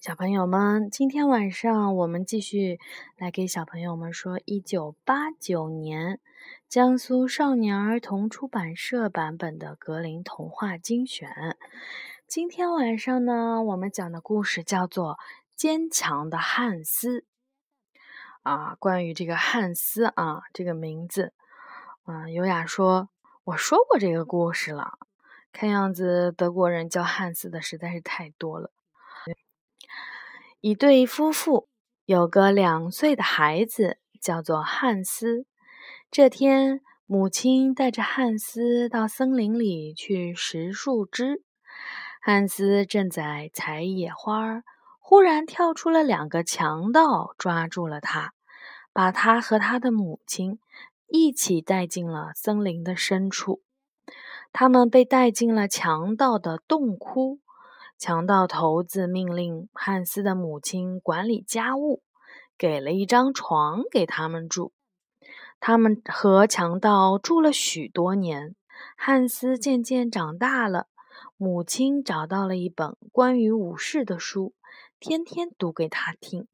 小朋友们，今天晚上我们继续来给小朋友们说一九八九年江苏少年儿童出版社版本的格林童话精选。今天晚上呢，我们讲的故事叫做《坚强的汉斯》啊。关于这个汉斯啊，这个名字，嗯，优雅说，我说过这个故事了。看样子德国人叫汉斯的实在是太多了。一对夫妇有个两岁的孩子，叫做汉斯。这天，母亲带着汉斯到森林里去拾树枝。汉斯正在采野花，忽然跳出了两个强盗，抓住了他，把他和他的母亲一起带进了森林的深处。他们被带进了强盗的洞窟。强盗头子命令汉斯的母亲管理家务，给了一张床给他们住。他们和强盗住了许多年。汉斯渐渐长大了，母亲找到了一本关于武士的书，天天读给他听。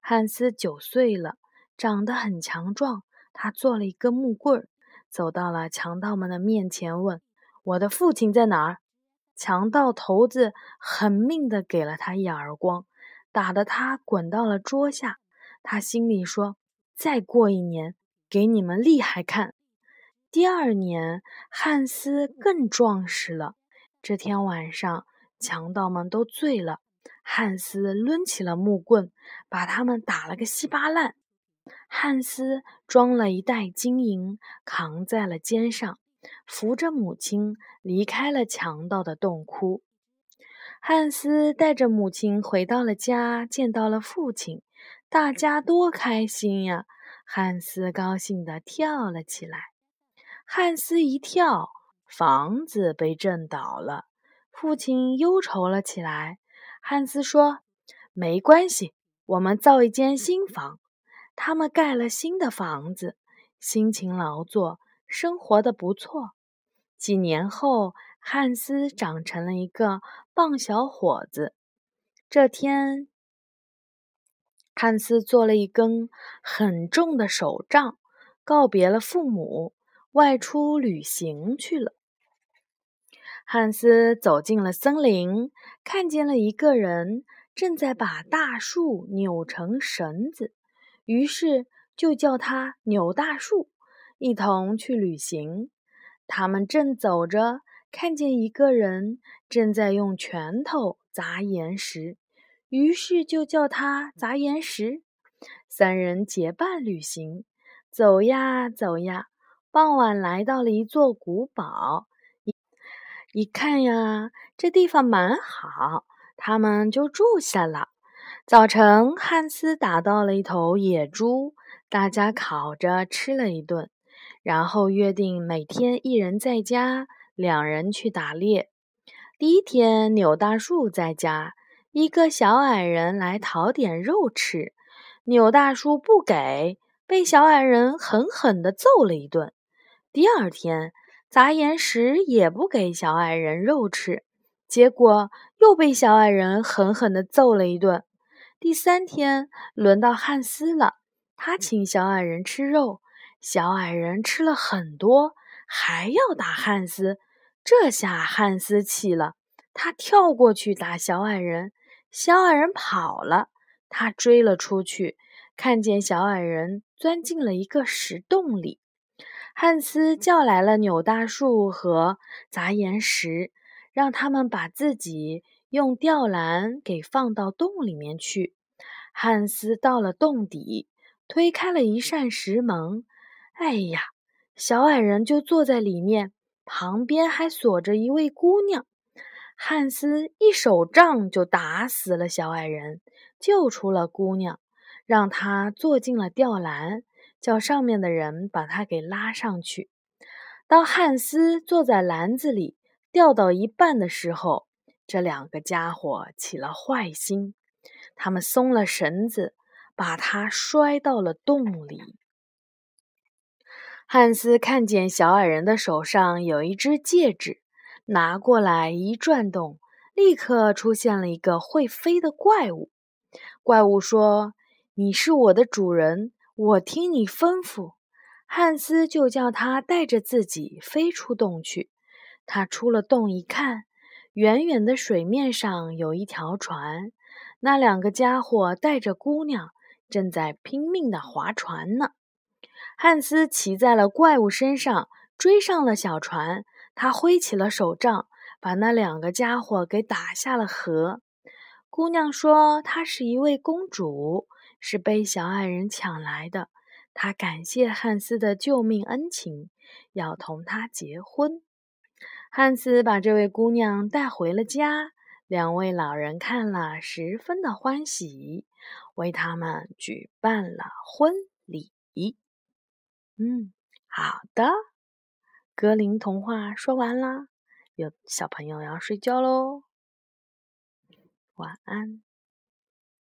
汉斯九岁了，长得很强壮。他做了一个木棍，走到了强盗们的面前，问：“我的父亲在哪儿？”强盗头子狠命地给了他一耳光，打得他滚到了桌下。他心里说：“再过一年，给你们厉害看。”第二年，汉斯更壮实了。这天晚上，强盗们都醉了，汉斯抡起了木棍，把他们打了个稀巴烂。汉斯装了一袋金银，扛在了肩上。扶着母亲离开了强盗的洞窟，汉斯带着母亲回到了家，见到了父亲，大家多开心呀！汉斯高兴地跳了起来。汉斯一跳，房子被震倒了，父亲忧愁了起来。汉斯说：“没关系，我们造一间新房。”他们盖了新的房子，辛勤劳作。生活的不错。几年后，汉斯长成了一个棒小伙子。这天，汉斯做了一根很重的手杖，告别了父母，外出旅行去了。汉斯走进了森林，看见了一个人正在把大树扭成绳子，于是就叫他扭大树。一同去旅行，他们正走着，看见一个人正在用拳头砸岩石，于是就叫他砸岩石。三人结伴旅行，走呀走呀，傍晚来到了一座古堡。一看呀，这地方蛮好，他们就住下了。早晨，汉斯打到了一头野猪，大家烤着吃了一顿。然后约定每天一人在家，两人去打猎。第一天，扭大树在家，一个小矮人来讨点肉吃，扭大树不给，被小矮人狠狠地揍了一顿。第二天，砸岩石也不给小矮人肉吃，结果又被小矮人狠狠地揍了一顿。第三天，轮到汉斯了，他请小矮人吃肉。小矮人吃了很多，还要打汉斯。这下汉斯气了，他跳过去打小矮人。小矮人跑了，他追了出去，看见小矮人钻进了一个石洞里。汉斯叫来了扭大树和砸岩石，让他们把自己用吊篮给放到洞里面去。汉斯到了洞底，推开了一扇石门。哎呀，小矮人就坐在里面，旁边还锁着一位姑娘。汉斯一手杖就打死了小矮人，救出了姑娘，让她坐进了吊篮，叫上面的人把她给拉上去。当汉斯坐在篮子里吊到一半的时候，这两个家伙起了坏心，他们松了绳子，把他摔到了洞里。汉斯看见小矮人的手上有一只戒指，拿过来一转动，立刻出现了一个会飞的怪物。怪物说：“你是我的主人，我听你吩咐。”汉斯就叫他带着自己飞出洞去。他出了洞一看，远远的水面上有一条船，那两个家伙带着姑娘正在拼命地划船呢。汉斯骑在了怪物身上，追上了小船。他挥起了手杖，把那两个家伙给打下了河。姑娘说：“她是一位公主，是被小矮人抢来的。她感谢汉斯的救命恩情，要同他结婚。”汉斯把这位姑娘带回了家，两位老人看了十分的欢喜，为他们举办了婚礼。嗯，好的，格林童话说完啦，有小朋友要睡觉喽，晚安。